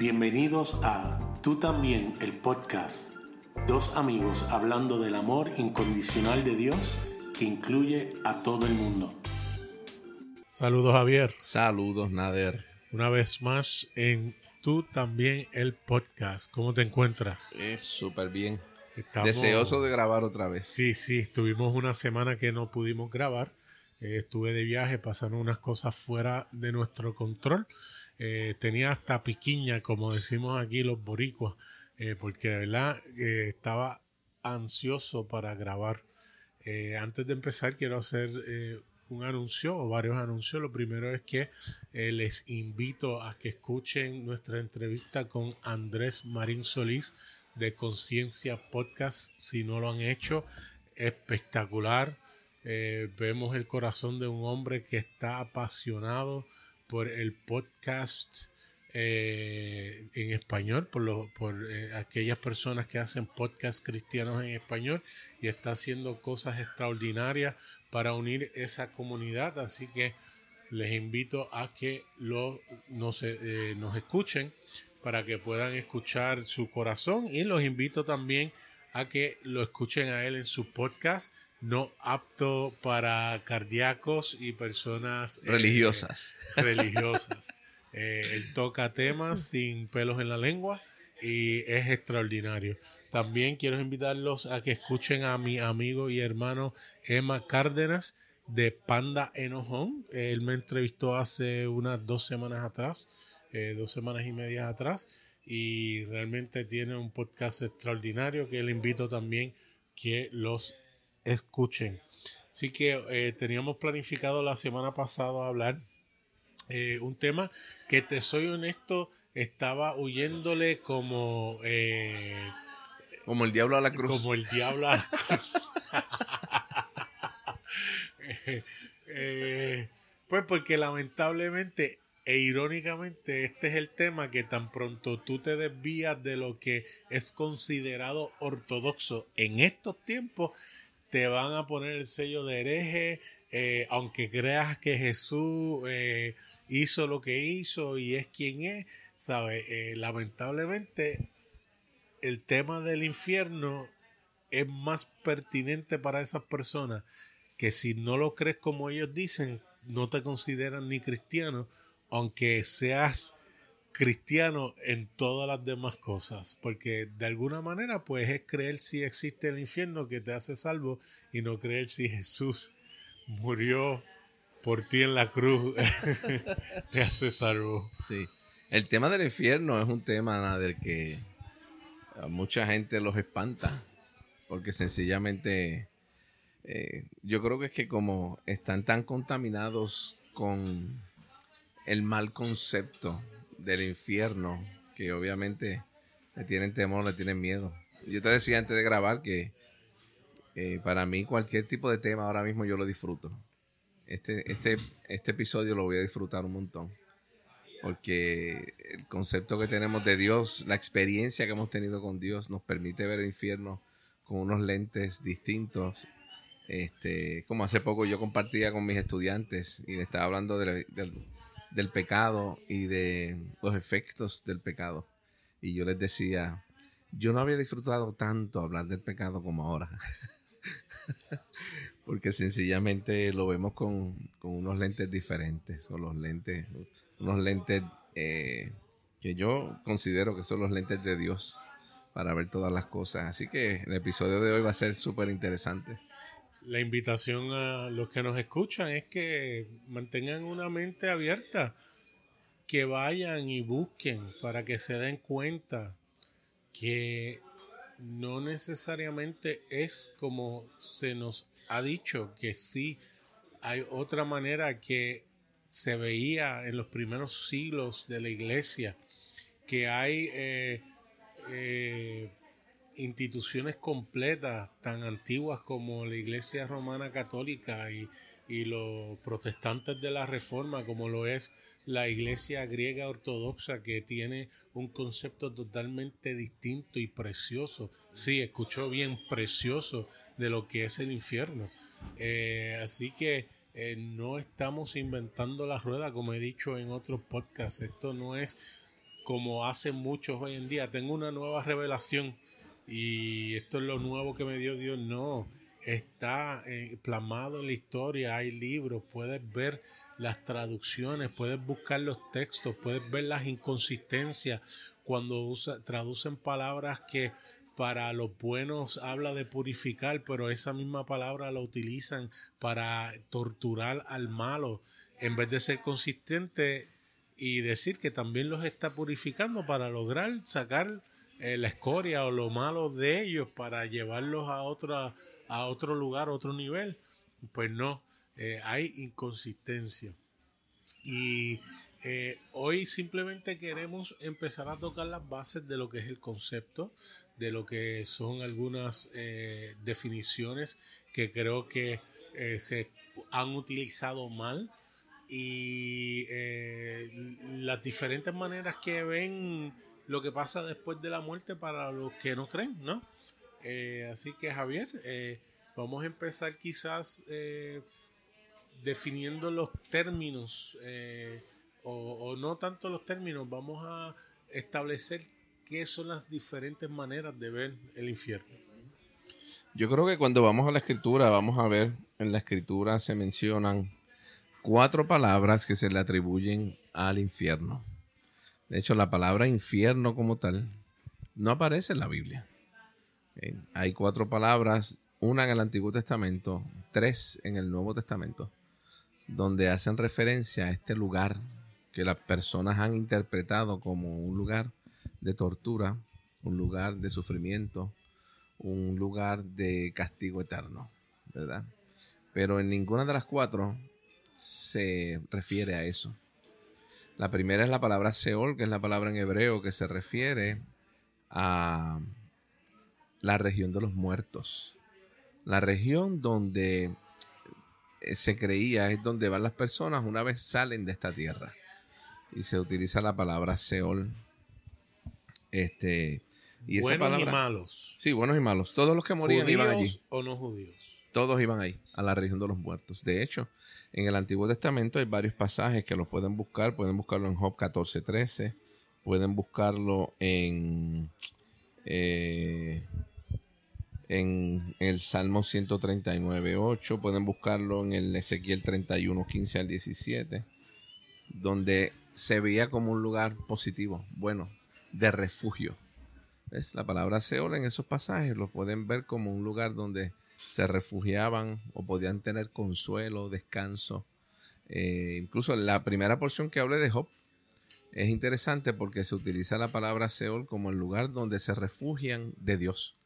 Bienvenidos a Tú también, el podcast. Dos amigos hablando del amor incondicional de Dios que incluye a todo el mundo. Saludos Javier. Saludos Nader. Una vez más en Tú también, el podcast. ¿Cómo te encuentras? Es súper bien. Estamos- Deseoso de grabar otra vez. Sí, sí, estuvimos una semana que no pudimos grabar. Eh, estuve de viaje, pasaron unas cosas fuera de nuestro control. Eh, tenía hasta piquiña, como decimos aquí los boricuas, eh, porque de verdad eh, estaba ansioso para grabar. Antes de empezar, quiero hacer un anuncio o varios anuncios. Lo primero es que les invito a que escuchen nuestra entrevista con Andrés Marín Solís de Conciencia Podcast. Si no lo han hecho, espectacular. Vemos el corazón de un hombre que está apasionado por el podcast eh, en español, por, lo- por eh, aquellas personas que hacen podcast cristianos en español y está haciendo cosas extraordinarias para unir esa comunidad. Así que les invito a que lo, nos, eh, nos escuchen para que puedan escuchar su corazón y los invito también a que lo escuchen a él en su podcast no apto para cardíacos y personas eh, Religiosas. religiosas. Eh, él toca temas sin pelos en la lengua y es extraordinario. También quiero invitarlos a que escuchen a mi amigo y hermano Emma Cárdenas de Panda Enojón. Él me entrevistó hace unas dos semanas atrás, eh, dos semanas y media atrás, y realmente tiene un podcast extraordinario que le invito también que los escuchen. Así que eh, teníamos planificado la semana pasada hablar eh, un tema que te soy honesto, estaba huyéndole como, eh, Como el diablo a la cruz. como el diablo a la cruz. Pues porque lamentablemente e irónicamente este es el tema que tan pronto tú te desvías de lo que es considerado ortodoxo en estos tiempos, te van a poner el sello de hereje, eh, aunque creas que Jesús eh, hizo lo que hizo y es quien es, ¿sabes? Eh, lamentablemente el tema del infierno es más pertinente para esas personas que si no lo crees como ellos dicen, no te consideran ni cristiano, aunque seas cristiano en todas las demás cosas, porque de alguna manera pues es creer si existe el infierno que te hace salvo y no creer si Jesús murió por ti en la cruz te hace salvo. Sí. El tema del infierno es un tema Nader, que mucha gente los espanta. Porque sencillamente eh, yo creo que es que como están tan contaminados con el mal concepto del infierno, que obviamente le tienen temor, le tienen miedo. Yo te decía antes de grabar que eh, para mí cualquier tipo de tema ahora mismo yo lo disfruto. Este, este, este episodio lo voy a disfrutar un montón. Porque el concepto que tenemos de Dios, la experiencia que hemos tenido con Dios, nos permite ver el infierno con unos lentes distintos. Este, como hace poco yo compartía con mis estudiantes y les estaba hablando de- del pecado y de los efectos del pecado. Y yo les decía, yo no había disfrutado tanto hablar del pecado como ahora. Porque sencillamente lo vemos con, con unos lentes diferentes, o los lentes, unos lentes eh, que yo considero que son los lentes de Dios para ver todas las cosas. Así que el episodio de hoy va a ser súper interesante. La invitación a los que nos escuchan es que mantengan una mente abierta, que vayan y busquen para que se den cuenta que no necesariamente es como se nos ha dicho, que sí hay otra manera que se veía en los primeros siglos de la iglesia, que hay eh, eh, instituciones completas tan antiguas como la Iglesia Romana Católica y, y los protestantes de la Reforma, como lo es la Iglesia griega ortodoxa, que tiene un concepto totalmente distinto y precioso. Sí, escuchó bien, precioso de lo que es el infierno. Eh, así que eh, no estamos inventando la rueda, como he dicho en otros podcasts. Esto no es como hacen muchos hoy en día. Tengo una nueva revelación y esto es lo nuevo que me dio Dios. No, está eh, plasmado en la historia, hay libros, puedes ver las traducciones, puedes buscar los textos, puedes ver las inconsistencias cuando traducen palabras que para los buenos habla de purificar, pero esa misma palabra la utilizan para torturar al malo, en vez de ser consistente y decir que también los está purificando para lograr sacar eh, la escoria o lo malo de ellos para llevarlos a otra a otro lugar, a otro nivel. Pues no, eh, hay inconsistencia. Y eh, hoy simplemente queremos empezar a tocar las bases de lo que es el concepto, de lo que son algunas definiciones que creo que se han utilizado mal y las diferentes maneras que ven lo que pasa después de la muerte para los que no creen, ¿no? Eh, así que Javier, eh, vamos a empezar quizás eh, definiendo los términos, o, no tanto los términos, vamos a establecer qué son las diferentes maneras de ver el infierno. Yo creo que cuando vamos a la escritura, vamos a ver, en la escritura se mencionan cuatro palabras que se le atribuyen al infierno. De hecho, la palabra infierno como tal no aparece en la Biblia. Eh, hay cuatro palabras, una en el Antiguo Testamento, tres en el Nuevo Testamento, donde hacen referencia a este lugar que las personas han interpretado como un lugar de tortura, un lugar de sufrimiento, un lugar de castigo eterno, ¿verdad? Pero en ninguna de las cuatro se refiere a eso. La primera es la palabra Seol, que es la palabra en hebreo que se refiere a la región de los muertos. La región donde eh, se creía es donde van las personas una vez salen de esta tierra. Y se utiliza la palabra Seol. Este, y buenos y malos. Sí, buenos y malos. Todos los que morían iban allí. o no judíos. Todos iban ahí, a la región de los muertos. De hecho, en el Antiguo Testamento hay varios pasajes que los pueden buscar. Pueden buscarlo en Job 14:13. Pueden buscarlo en eh, en el Salmo 139, 8. Pueden buscarlo en el Ezequiel 31, 15 al 17, donde se veía como un lugar positivo, bueno, de refugio. es La palabra Seol en esos pasajes lo pueden ver como un lugar donde se refugiaban o podían tener consuelo, descanso. Eh, incluso la primera porción que hablé de Job es interesante porque se utiliza la palabra Seol como el lugar donde se refugian de Dios.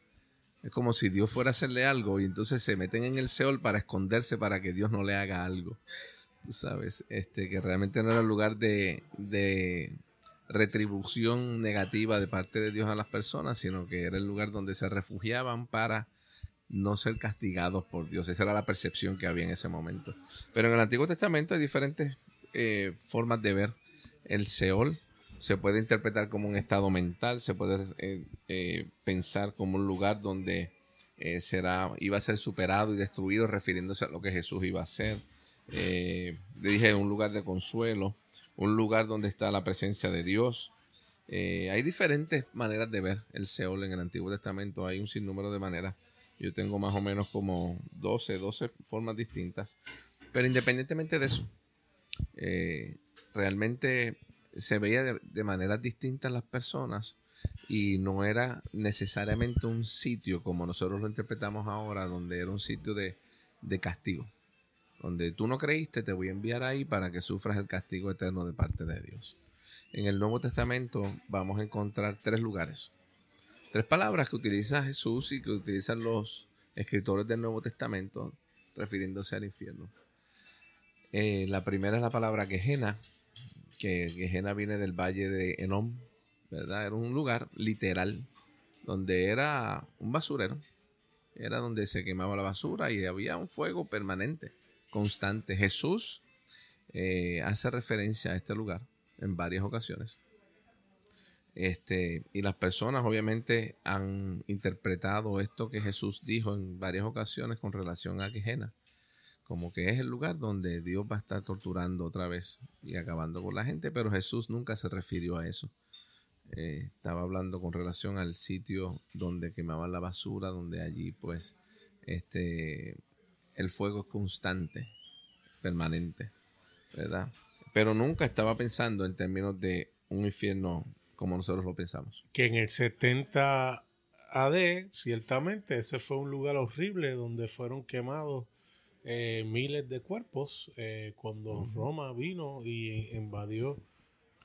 Es como si Dios fuera a hacerle algo y entonces se meten en el Seol para esconderse para que Dios no le haga algo. Tú sabes, este, que realmente no era el lugar de, de retribución negativa de parte de Dios a las personas, sino que era el lugar donde se refugiaban para no ser castigados por Dios. Esa era la percepción que había en ese momento. Pero en el Antiguo Testamento hay diferentes eh, formas de ver el Seol se puede interpretar como un estado mental, se puede eh, eh, pensar como un lugar donde será, iba a ser superado y destruido, refiriéndose a lo que Jesús iba a hacer. le dije un lugar de consuelo, un lugar donde está la presencia de Dios. hay diferentes maneras de ver el Seol en el Antiguo Testamento, hay un sinnúmero de maneras. Yo tengo más o menos como 12, 12 formas distintas. Pero independientemente de eso, realmente se veía de, maneras distintas las personas y no era necesariamente un sitio como nosotros lo interpretamos ahora, donde era un sitio de, de castigo. Donde tú no creíste, te voy a enviar ahí para que sufras el castigo eterno de parte de Dios. En el Nuevo Testamento vamos a encontrar tres lugares. Tres palabras que utiliza Jesús y que utilizan los escritores del Nuevo Testamento refiriéndose al infierno. Eh, la primera es la palabra quejena, que Gehenna viene del valle de Enom, ¿verdad? Era un lugar literal donde era un basurero. Era donde se quemaba la basura y había un fuego permanente, constante. Jesús eh, hace referencia a este lugar en varias ocasiones. Este, y las personas obviamente han interpretado esto que Jesús dijo en varias ocasiones con relación a Gehenna como que es el lugar donde Dios va a estar torturando otra vez y acabando con la gente, pero Jesús nunca se refirió a eso. eh, estaba hablando con relación al sitio donde quemaban la basura, donde allí pues este el fuego es constante, permanente, ¿verdad? Pero nunca estaba pensando en términos de un infierno como nosotros lo pensamos. Que en el 70 AD, ciertamente, ese fue un lugar horrible donde fueron quemados eh, miles de cuerpos eh, cuando Roma vino y invadió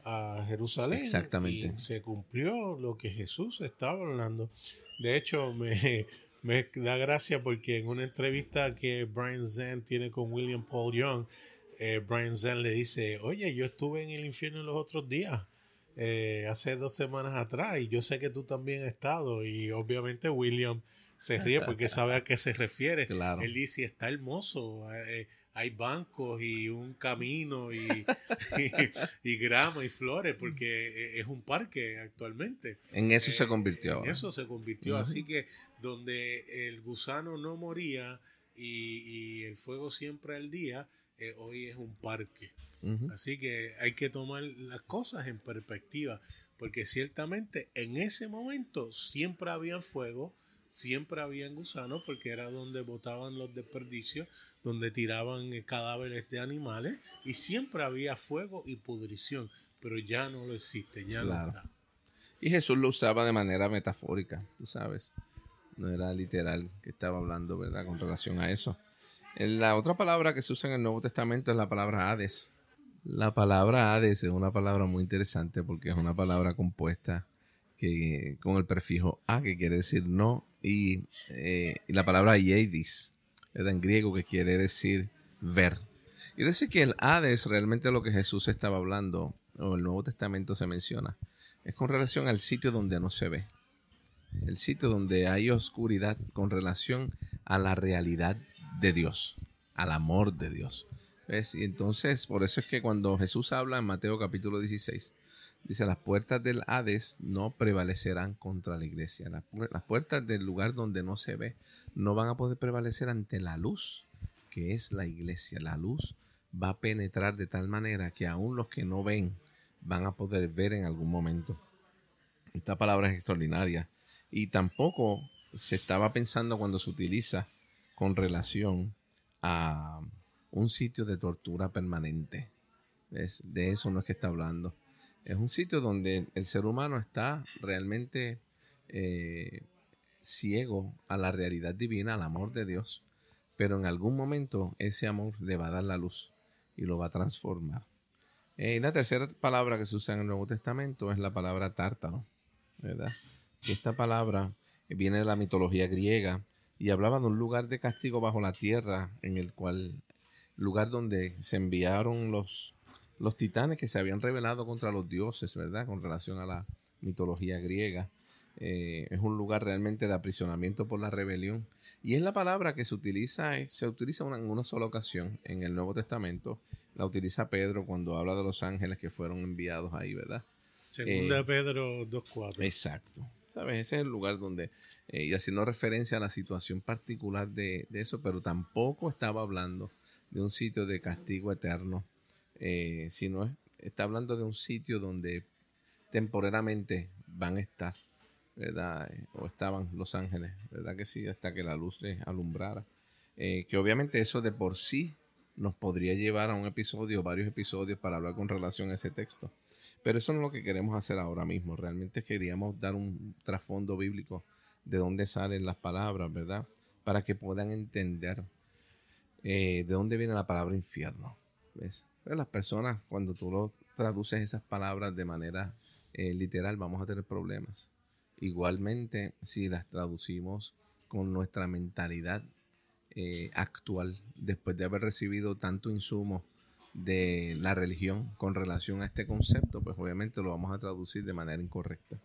a Jerusalén. Exactamente. Y se cumplió lo que Jesús estaba hablando. De hecho, me, me da gracia porque en una entrevista que Brian Zen tiene con William Paul Young, eh, Brian Zen le dice, oye, yo estuve en el infierno los otros días. Eh, hace dos semanas atrás y yo sé que tú también has estado y obviamente William se ríe porque sabe a qué se refiere. Claro. Él dice, está hermoso, eh, hay bancos y un camino y, y, grama y flores porque es un parque actualmente. En eso se convirtió. En eso se convirtió. Así que donde el gusano no moría y, y el fuego siempre al día, eh, hoy es un parque. Así que hay que tomar las cosas en perspectiva, porque ciertamente en ese momento siempre había fuego, siempre había gusanos, porque era donde botaban los desperdicios, donde tiraban cadáveres de animales, y siempre había fuego y pudrición, pero ya no lo existe, ya no está. Y Jesús lo usaba de manera metafórica, tú sabes. No era literal que estaba hablando, ¿verdad? Con relación a eso. La otra palabra que se usa en el Nuevo Testamento es la palabra Hades. La palabra Hades es una palabra muy interesante porque es una palabra compuesta que, con el prefijo a, que quiere decir no, y, eh, la palabra Iedis, en griego, que quiere decir ver. Y dice que el Hades, realmente lo que Jesús estaba hablando, o el Nuevo Testamento se menciona, es con relación al sitio donde no se ve. El sitio donde hay oscuridad con relación a la realidad de Dios, al amor de Dios. Y entonces, por eso es que cuando Jesús habla en Mateo capítulo 16, dice, las puertas del Hades no prevalecerán contra la iglesia. Las, las puertas del lugar donde no se ve no van a poder prevalecer ante la luz, que es la iglesia. La luz va a penetrar de tal manera que aún los que no ven van a poder ver en algún momento. Esta palabra es extraordinaria. Y tampoco se estaba pensando cuando se utiliza con relación a un sitio de tortura permanente. De eso no es que está hablando. Es un sitio donde el ser humano está realmente eh, ciego a la realidad divina, al amor de Dios, pero en algún momento ese amor le va a dar la luz y lo va a transformar. Eh, y la tercera palabra que se usa en el Nuevo Testamento es la palabra tártaro, ¿verdad? Esta palabra viene de la mitología griega y hablaba de un lugar de castigo bajo la tierra en el cual lugar donde se enviaron los, los titanes que se habían rebelado contra los dioses, ¿verdad? Con relación a la mitología griega. Eh, es un lugar realmente de aprisionamiento por la rebelión. Y es la palabra que se utiliza, eh, se utiliza en una sola ocasión en el Nuevo Testamento. La utiliza Pedro cuando habla de los ángeles que fueron enviados ahí, ¿verdad? Segunda eh, Pedro 2.4. Exacto. ¿Sabes? Ese es el lugar donde, eh, y haciendo referencia a la situación particular de, eso, pero tampoco estaba hablando de un sitio de castigo eterno, eh, sino está hablando de un sitio donde temporalmente van a estar, ¿verdad? O estaban los ángeles, ¿verdad? Que sí, hasta que la luz les alumbrara. Eh, que obviamente eso de por sí nos podría llevar a un episodio, varios episodios para hablar con relación a ese texto. Pero eso no es lo que queremos hacer ahora mismo. Realmente queríamos dar un trasfondo bíblico de dónde salen las palabras, ¿verdad? Para que puedan entender eh, de dónde viene la palabra infierno. ¿Ves? Pero las personas, cuando tú lo traduces esas palabras de manera eh, literal, vamos a tener problemas. Igualmente, si las traducimos con nuestra mentalidad eh, actual, después de haber recibido tanto insumo de la religión con relación a este concepto, pues obviamente lo vamos a traducir de manera incorrecta.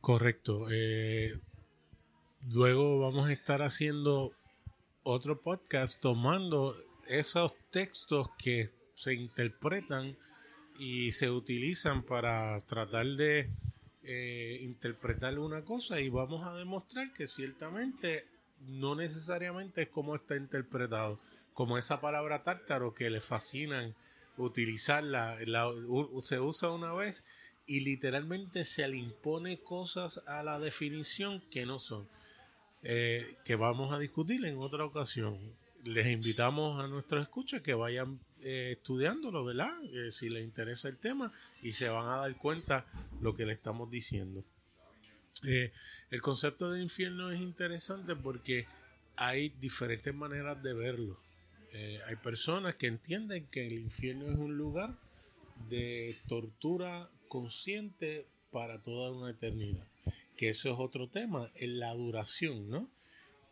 Correcto. Luego vamos a estar haciendo otro podcast tomando esos textos que se interpretan y se utilizan para tratar de eh, interpretar una cosa y vamos a demostrar que ciertamente no necesariamente es como está interpretado, como esa palabra tártaro que le fascinan utilizarla, se usa una vez y literalmente se le impone cosas a la definición que no son, eh, que vamos a discutir en otra ocasión. Les invitamos a nuestros escuchas que vayan eh, estudiándolo, ¿verdad? Eh, si les interesa el tema y se van a dar cuenta lo que le estamos diciendo. el concepto de infierno es interesante porque hay diferentes maneras de verlo. hay personas que entienden que el infierno es un lugar de tortura consciente para toda una eternidad. Que eso es otro tema, en la duración, ¿no?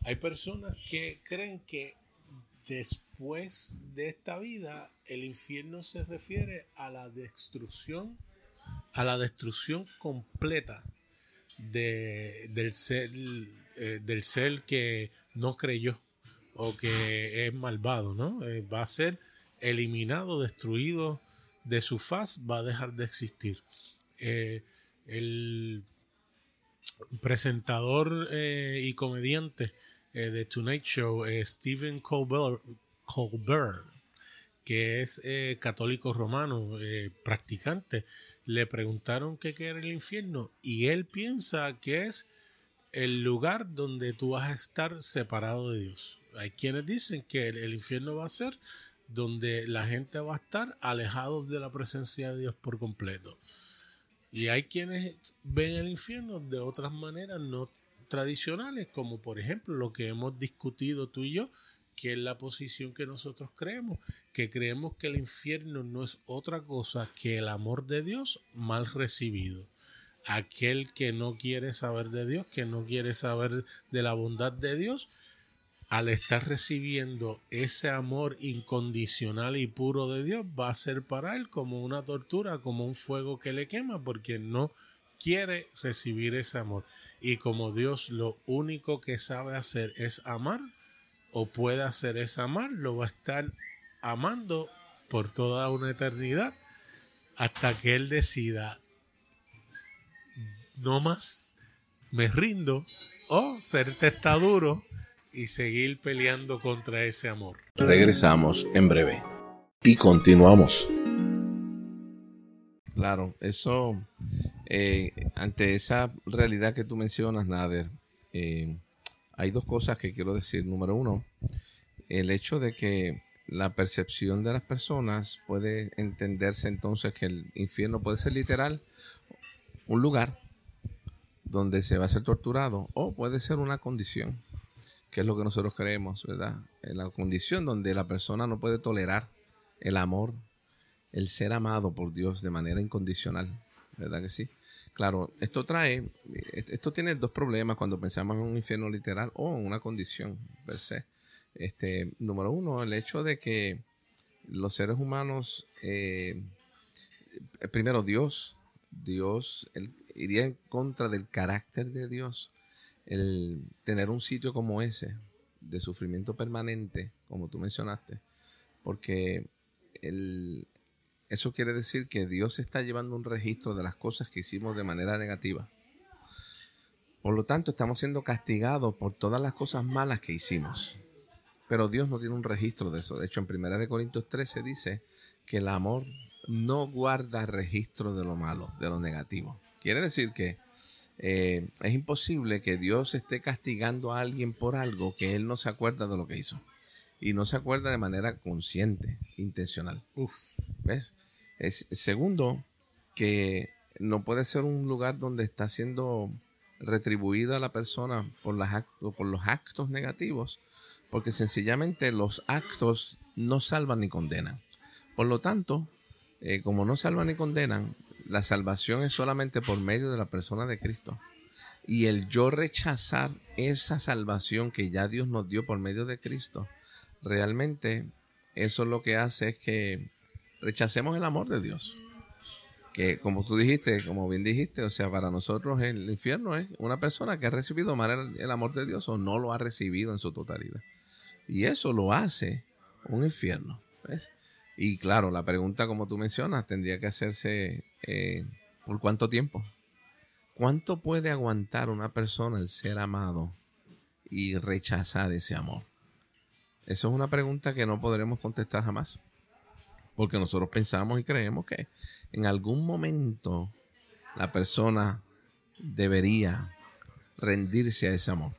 Hay personas que creen que después de esta vida el infierno se refiere a la destrucción, a la destrucción completa de, del, ser, eh, del ser que no creyó o que es malvado, ¿no? Eh, va a ser eliminado, destruido de su faz va a dejar de existir. Eh, el presentador eh, y comediante eh, de Tonight Show, Stephen Colbert, Colbert, que es católico romano, practicante, le preguntaron qué era el infierno y él piensa que es el lugar donde tú vas a estar separado de Dios. Hay quienes dicen que el infierno va a ser donde la gente va a estar alejados de la presencia de Dios por completo. Y hay quienes ven el infierno de otras maneras no tradicionales, como por ejemplo lo que hemos discutido tú y yo, que es la posición que nosotros creemos, que creemos que el infierno no es otra cosa que el amor de Dios mal recibido. Aquel que no quiere saber de Dios, que no quiere saber de la bondad de Dios, al estar recibiendo ese amor incondicional y puro de Dios, va a ser para él como una tortura, como un fuego que le quema, porque no quiere recibir ese amor. Y como Dios lo único que sabe hacer es amar, o puede hacer es amar, lo va a estar amando por toda una eternidad, hasta que Él decida, no más, me rindo, o ser testaduro y seguir peleando contra ese amor. Regresamos en breve y continuamos. Claro, eso, eh, ante esa realidad que tú mencionas, Nader, eh, hay dos cosas que quiero decir. Número uno, el hecho de que la percepción de las personas puede entenderse entonces que el infierno puede ser literal un lugar donde se va a ser torturado o puede ser una condición que es lo que nosotros creemos, ¿verdad? En la condición donde la persona no puede tolerar el amor, el ser amado por Dios de manera incondicional, ¿verdad que sí? Claro, esto trae, esto tiene dos problemas cuando pensamos en un infierno literal o en una condición per se. Este, número uno, el hecho de que los seres humanos, eh, primero Dios, Dios iría en contra del carácter de Dios el tener un sitio como ese de sufrimiento permanente, como tú mencionaste, porque el, eso quiere decir que Dios está llevando un registro de las cosas que hicimos de manera negativa. Por lo tanto, estamos siendo castigados por todas las cosas malas que hicimos. Pero Dios no tiene un registro de eso. De hecho, en 1 Corintios 13 dice que el amor no guarda registro de lo malo, de lo negativo. Quiere decir que eh, es imposible que Dios esté castigando a alguien por algo que él no se acuerda de lo que hizo. Y no se acuerda de manera consciente, intencional. Uf. ¿Ves? Es, segundo, que no puede ser un lugar donde está siendo retribuida la persona por, las, por los actos negativos, porque sencillamente los actos no salvan ni condenan. Por lo tanto, eh, como no salvan ni condenan, la salvación es solamente por medio de la persona de Cristo. Y el yo rechazar esa salvación que ya Dios nos dio por medio de Cristo, realmente eso lo que hace es que rechacemos el amor de Dios. Que como tú dijiste, como bien dijiste, o sea, para nosotros el infierno es una persona que ha recibido mal el amor de Dios o no lo ha recibido en su totalidad. Y eso lo hace un infierno. ¿ves? Y claro, la pregunta, como tú mencionas, tendría que hacerse eh, por cuánto tiempo. ¿Cuánto puede aguantar una persona el ser amado y rechazar ese amor? Eso es una pregunta que no podremos contestar jamás. Porque nosotros pensamos y creemos que en algún momento la persona debería rendirse a ese amor.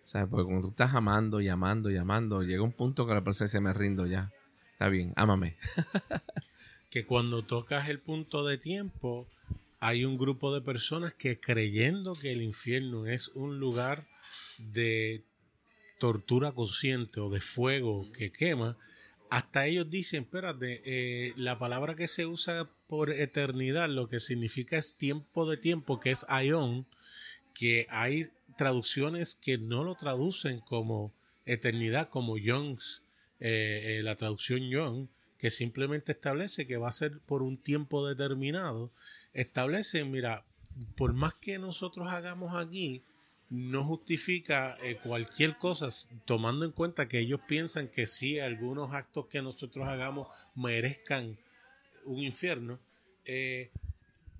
¿Sabes? Porque cuando tú estás amando y amando y amando, llega un punto que la persona se me rindo ya. Bien, ámame. que cuando tocas el punto de tiempo, hay un grupo de personas que creyendo que el infierno es un lugar de tortura consciente o de fuego que quema, hasta ellos dicen, espérate, eh, la palabra que se usa por eternidad, lo que significa es tiempo de tiempo, que es aion, que hay traducciones que no lo traducen como eternidad, como Young's, eh, eh, la traducción Young, que simplemente establece que va a ser por un tiempo determinado, establece, mira, por más que nosotros hagamos aquí, no justifica eh, cualquier cosa, tomando en cuenta que ellos piensan que sí, algunos actos que nosotros hagamos merezcan un infierno,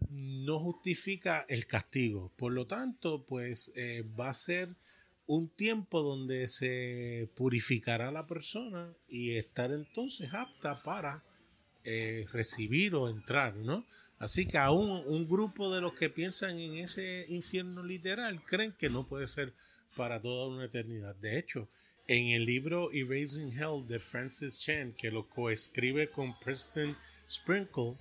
no justifica el castigo. Por lo tanto, pues va a ser un tiempo donde se purificará la persona y estar entonces apta para eh, recibir o entrar, ¿no? Así que aún un grupo de los que piensan en ese infierno literal creen que no puede ser para toda una eternidad. De hecho, en el libro Erasing Hell de Francis Chan, que lo coescribe con Preston Sprinkle,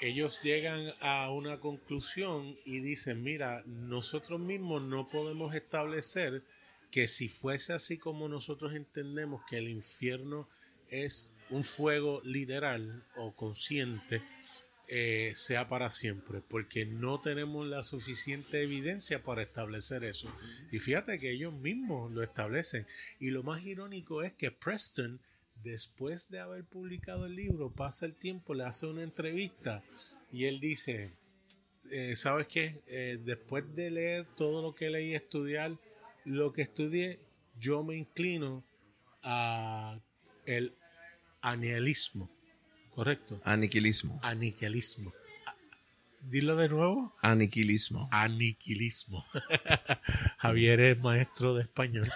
ellos llegan a una conclusión y dicen, mira, nosotros mismos no podemos establecer que si fuese así como nosotros entendemos que el infierno es un fuego literal o consciente, eh, sea para siempre, porque no tenemos la suficiente evidencia para establecer eso. Y fíjate que ellos mismos lo establecen. Y lo más irónico es que Preston después de haber publicado el libro, pasa el tiempo, le hace una entrevista y él dice, eh, ¿sabes qué? Eh, después de leer todo lo que leí, estudiar lo que estudié, yo me inclino a el anihilismo, ¿correcto? Aniquilismo. Aniquilismo. Dilo de nuevo. Aniquilismo. Aniquilismo. Javier es maestro de español.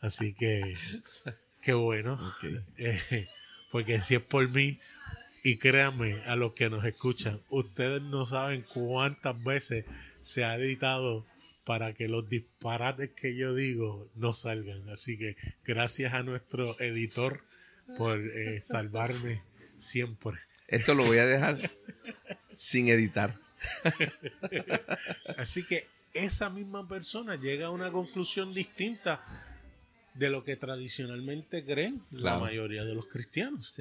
Así que Qué bueno. Eh, porque si es por mí, y créanme a los que nos escuchan, ustedes no saben cuántas veces se ha editado para que los disparates que yo digo no salgan. Así que gracias a nuestro editor por eh, salvarme siempre. Esto lo voy a dejar sin editar. Así que esa misma persona llega a una conclusión distinta de lo que tradicionalmente creen la mayoría de los cristianos.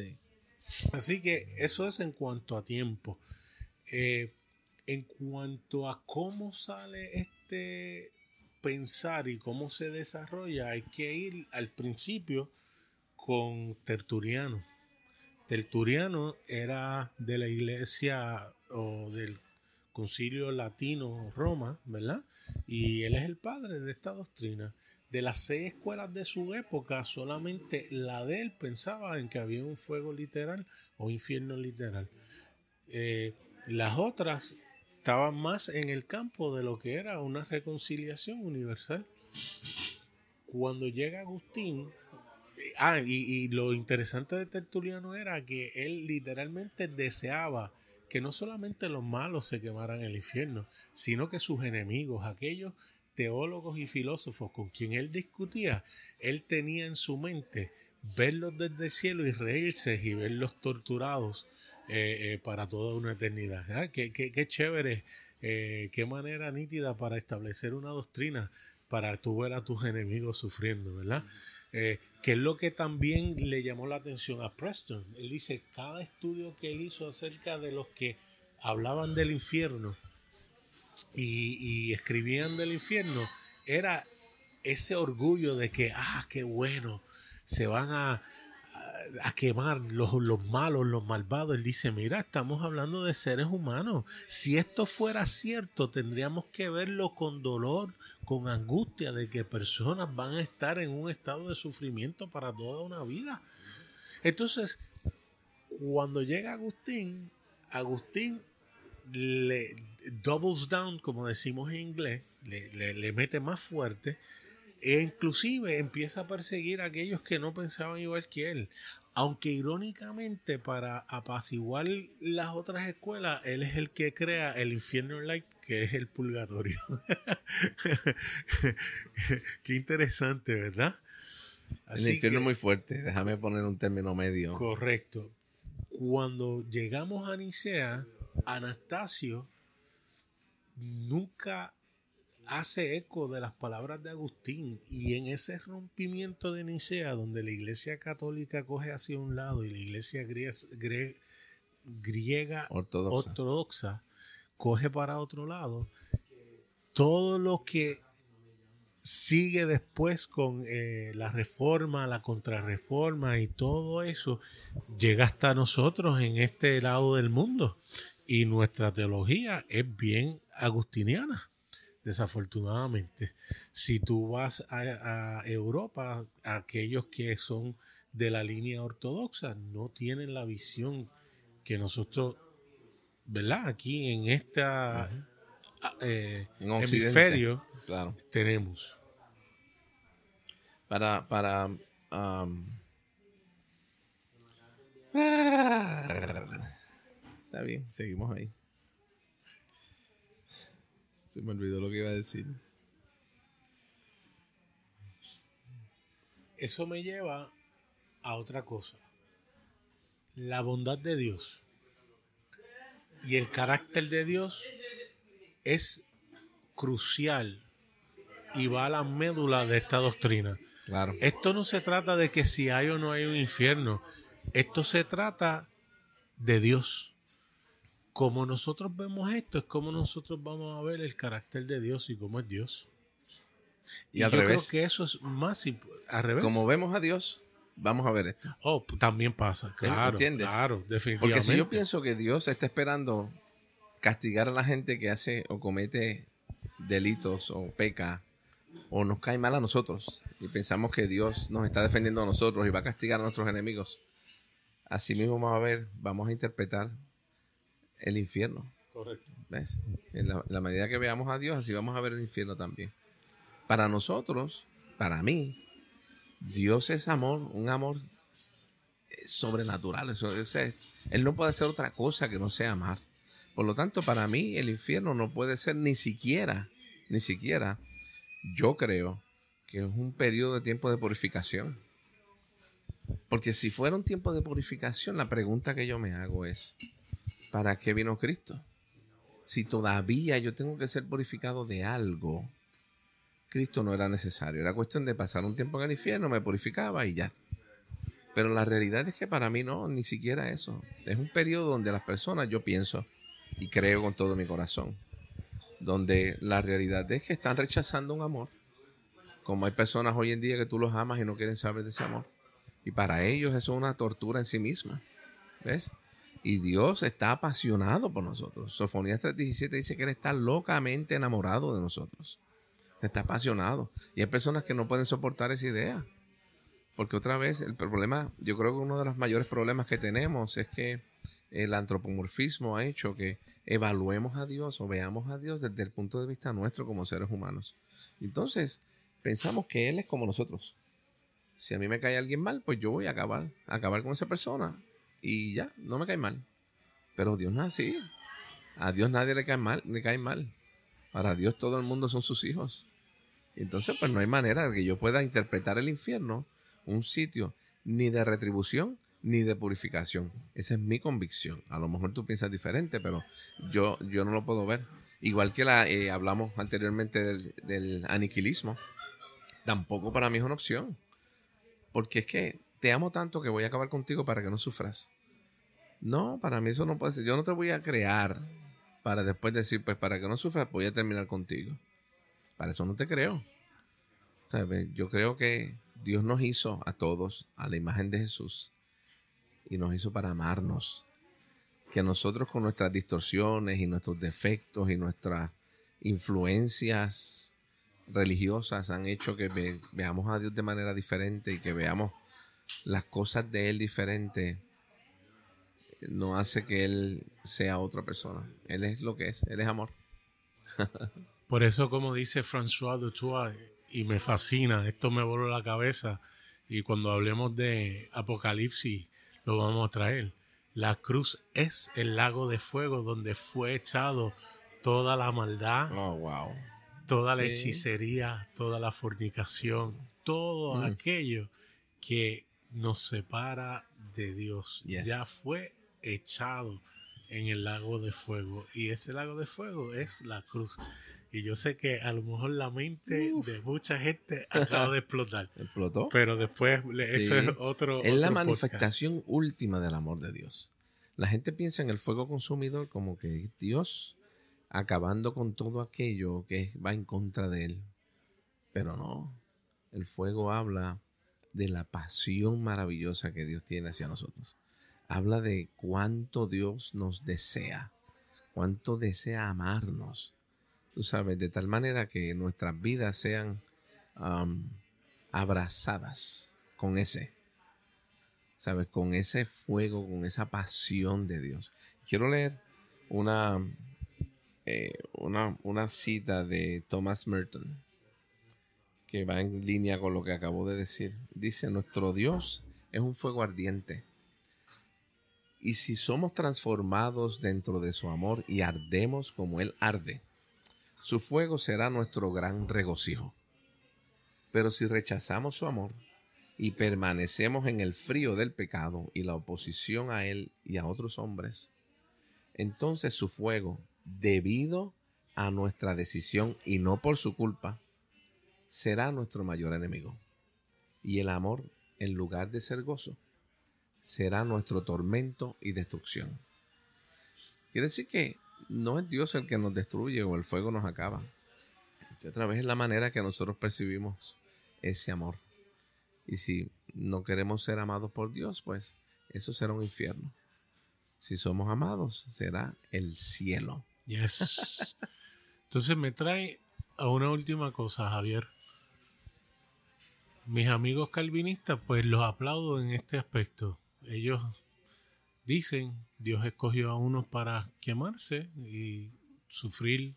Así que eso es en cuanto a tiempo. Eh, en cuanto a cómo sale este pensar y cómo se desarrolla, hay que ir al principio con Tertuliano. Tertuliano era de la iglesia o del concilio latino Roma, ¿verdad? Y él es el padre de esta doctrina. De las seis escuelas de su época, solamente la de él pensaba en que había un fuego literal o infierno literal. Eh, las otras estaban más en el campo de lo que era una reconciliación universal. Cuando llega Agustín, eh, ah, y, y lo interesante de Tertuliano era que él literalmente deseaba que no solamente los malos se quemaran en el infierno, sino que sus enemigos, aquellos teólogos y filósofos con quien él discutía, él tenía en su mente verlos desde el cielo y reírse y verlos torturados eh, eh, para toda una eternidad. Ah, qué, chévere, eh, qué manera nítida para establecer una doctrina para tú ver a tus enemigos sufriendo, ¿verdad? Que es lo que también le llamó la atención a Preston. Él dice, cada estudio que él hizo acerca de los que hablaban del infierno y, escribían del infierno, era ese orgullo de que, ah, qué bueno, se van a, a quemar los, los, malos, los malvados. Él dice, mira, estamos hablando de seres humanos. Si esto fuera cierto, tendríamos que verlo con dolor, con angustia de que personas van a estar en un estado de sufrimiento para toda una vida. Entonces, cuando llega Agustín, Agustín le doubles down, como decimos en inglés, le, le mete más fuerte e inclusive empieza a perseguir a aquellos que no pensaban igual que él. Aunque irónicamente, para apaciguar las otras escuelas, él es el que crea el infierno light, que es el purgatorio. Qué interesante, ¿verdad? el infierno es muy fuerte, déjame poner un término medio. Correcto. Cuando llegamos a Nicea, Anastasio nunca hace eco de las palabras de Agustín y en ese rompimiento de Nicea donde la iglesia católica coge hacia un lado y la iglesia griega, ortodoxa. coge para otro lado, todo lo que sigue después con eh, la reforma, la contrarreforma y todo eso, llega hasta nosotros en este lado del mundo. Y nuestra teología es bien agustiniana desafortunadamente. Si tú vas a, Europa, aquellos que son de la línea ortodoxa no tienen la visión que nosotros, ¿verdad? Aquí en esta eh, hemisferio tenemos. Para, para está bien, seguimos ahí. Se me olvidó lo que iba a decir. Eso me lleva a otra cosa. La bondad de Dios y el carácter de Dios es crucial y va a la médula de esta doctrina. Claro. Esto no se trata de que si hay o no hay un infierno. Esto se trata de Dios como nosotros vemos esto, es como nosotros vamos a ver el carácter de Dios y cómo es Dios. Y, al yo creo que eso es más al revés. Como vemos a Dios, vamos a ver esto. Oh, también pasa, claro. ¿Entiendes? Claro, definitivamente. Porque si yo pienso que Dios está esperando castigar a la gente que hace o comete delitos o peca o nos cae mal a nosotros y pensamos que Dios nos está defendiendo a nosotros y va a castigar a nuestros enemigos. Así mismo vamos a ver, vamos a interpretar el infierno. Correcto. ¿Ves? En la, medida que veamos a Dios, así vamos a ver el infierno también. Para nosotros, para mí, Dios es amor, un amor sobrenatural. Eso, él no puede ser otra cosa que no sea amar. Por lo tanto, para mí, el infierno no puede ser ni siquiera, ni siquiera, yo creo que es un periodo de tiempo de purificación. Porque si fuera un tiempo de purificación, la pregunta que yo me hago es, ¿para qué vino Cristo? Si todavía yo tengo que ser purificado de algo, Cristo no era necesario. Era cuestión de pasar un tiempo en el infierno, me purificaba y ya. Pero la realidad es que para mí no, ni siquiera eso. Es un periodo donde las personas, yo pienso y creo con todo mi corazón, donde la realidad es que están rechazando un amor. Como hay personas hoy en día que tú los amas y no quieren saber de ese amor. Y para ellos eso es una tortura en sí misma. ¿Ves? Y Dios está apasionado por nosotros. Sofonías 3.17 dice que Él está locamente enamorado de nosotros. Está apasionado. Y hay personas que no pueden soportar esa idea. Porque otra vez, el problema, yo creo que uno de los mayores problemas que tenemos es que el antropomorfismo ha hecho que evaluemos a Dios o veamos a Dios desde el punto de vista nuestro como seres humanos. Entonces, pensamos que Él es como nosotros. Si a mí me cae alguien mal, pues yo voy a acabar, a acabar con esa persona y ya, no me cae mal. Pero Dios no es. A Dios nadie le cae mal, le cae mal. Para Dios todo el mundo son sus hijos. Entonces, pues no hay manera de que yo pueda interpretar el infierno, un sitio ni de retribución ni de purificación. Esa es mi convicción. A lo mejor tú piensas diferente, pero yo, yo no lo puedo ver. Igual que la eh, hablamos anteriormente del, del aniquilismo, tampoco para mí es una opción. Porque es que te amo tanto que voy a acabar contigo para que no sufras. No, para mí eso no puede ser. Yo no te voy a crear para después decir, pues para que no sufras, voy a terminar contigo. Para eso no te creo. Yo creo que Dios nos hizo a todos a la imagen de Jesús y nos hizo para amarnos. Que nosotros con nuestras distorsiones y nuestros defectos y nuestras influencias religiosas han hecho que veamos a Dios de manera diferente y que veamos las cosas de Él diferentes no hace que él sea otra persona. Él es lo que es, él es amor. Por eso, como dice François Dutoit, y me fascina, esto me voló la cabeza, y cuando hablemos de Apocalipsis lo vamos a traer. La cruz es el lago de fuego donde fue echado toda la maldad, Oh, wow. toda la Sí. hechicería, toda la fornicación, todo Mm. aquello que nos separa de Dios. Yes. Ya fue echado en el lago de fuego. Y ese lago de fuego es la cruz. Y yo sé que a lo mejor la mente de mucha gente acaba de explotar. Explotó. Pero después, le- eso es otro. es la manifestación podcast. última del amor de Dios. La gente piensa en el fuego consumidor como que es Dios acabando con todo aquello que va en contra de él. Pero no. El fuego habla de la pasión maravillosa que Dios tiene hacia nosotros. Habla de cuánto Dios nos desea, cuánto desea amarnos. Tú sabes, de tal manera que nuestras vidas sean am, abrazadas con ese, ¿sabes? Con ese fuego, con esa pasión de Dios. Quiero leer una, eh, una, una cita de Thomas Merton que va en línea con lo que acabo de decir. Dice, nuestro Dios es un fuego ardiente. Y si somos transformados dentro de su amor y ardemos como Él arde, su fuego será nuestro gran regocijo. Pero si rechazamos su amor y permanecemos en el frío del pecado y la oposición a Él y a otros hombres, entonces su fuego, debido a nuestra decisión y no por su culpa, será nuestro mayor enemigo. Y el amor, en lugar de ser gozo, será nuestro tormento y destrucción. Quiere decir que no es Dios el que nos destruye o el fuego nos acaba. Que otra vez es la manera que nosotros percibimos ese amor. Y si no queremos ser amados por Dios, pues eso será un infierno. Si somos amados, será el cielo. Yes. Entonces me trae a una última cosa, Javier. Mis amigos calvinistas, pues los aplaudo en este aspecto. Ellos dicen, Dios escogió a unos para quemarse y sufrir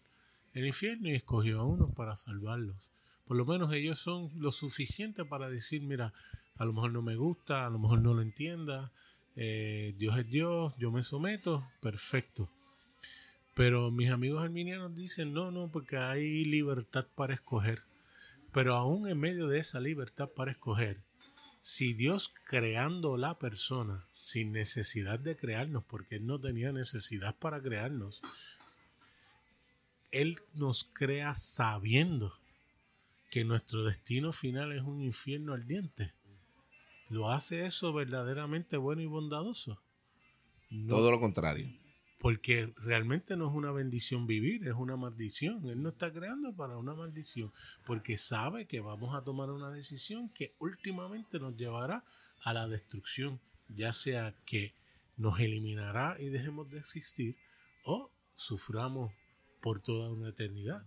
el infierno y escogió a unos para salvarlos. Por lo menos ellos son lo suficiente para decir, mira, a lo mejor no me gusta, a lo mejor no lo entienda, eh, Dios es Dios, yo me someto, perfecto. Pero mis amigos arminianos dicen, no, no, porque hay libertad para escoger. Pero aún en medio de esa libertad para escoger, si Dios creando la persona sin necesidad de crearnos, porque Él no tenía necesidad para crearnos, Él nos crea sabiendo que nuestro destino final es un infierno ardiente. ¿Lo hace eso verdaderamente bueno y bondadoso? Todo lo contrario. Porque realmente no es una bendición vivir, es una maldición. Él no está creando para una maldición, porque sabe que vamos a tomar una decisión que últimamente nos llevará a la destrucción, ya sea que nos eliminará y dejemos de existir, o suframos por toda una eternidad.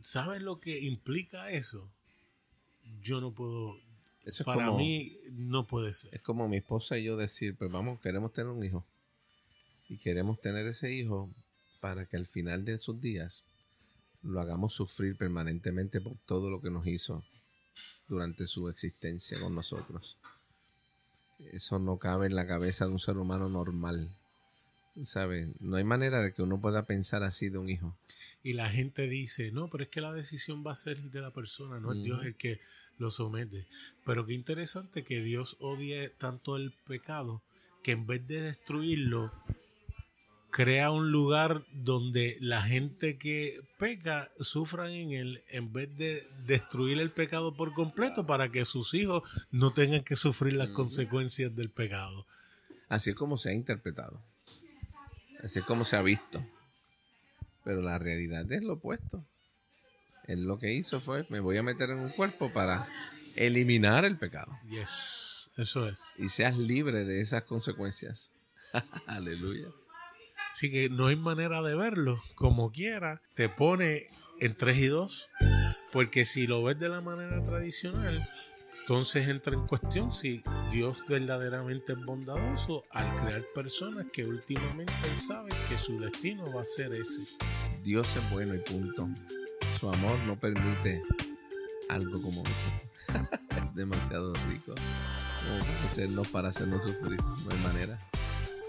¿Sabes lo que implica eso? Yo no puedo, Eso es para como, mí no puede ser. es como mi esposa y yo decir, pues vamos, queremos tener un hijo. Y queremos tener ese hijo para que al final de sus días lo hagamos sufrir permanentemente por todo lo que nos hizo durante su existencia con nosotros. Eso no cabe en la cabeza de un ser humano normal. ¿Sabes? No hay manera de que uno pueda pensar así de un hijo. Y la gente dice, no, pero es que la decisión va a ser de la persona, no es. Dios el que lo somete. Pero qué interesante que Dios odie tanto el pecado que en vez de destruirlo, crea un lugar donde la gente que peca sufran en él en vez de destruir el pecado por completo para que sus hijos no tengan que sufrir las consecuencias del pecado. Así es como se ha interpretado. Así es como se ha visto. Pero la realidad es lo opuesto. Él lo que hizo fue, me voy a meter en un cuerpo para eliminar el pecado. Yes, eso es. Y seas libre de esas consecuencias. Aleluya. Así que no hay manera de verlo. Como quiera, te pone en 3 y 2. Porque si lo ves de la manera tradicional, entonces entra en cuestión si Dios verdaderamente es bondadoso al crear personas que últimamente él sabe que su destino va a ser ese. Dios es bueno y punto. Su amor no permite algo como eso. es demasiado rico. Como para hacernos, sufrir. No hay manera.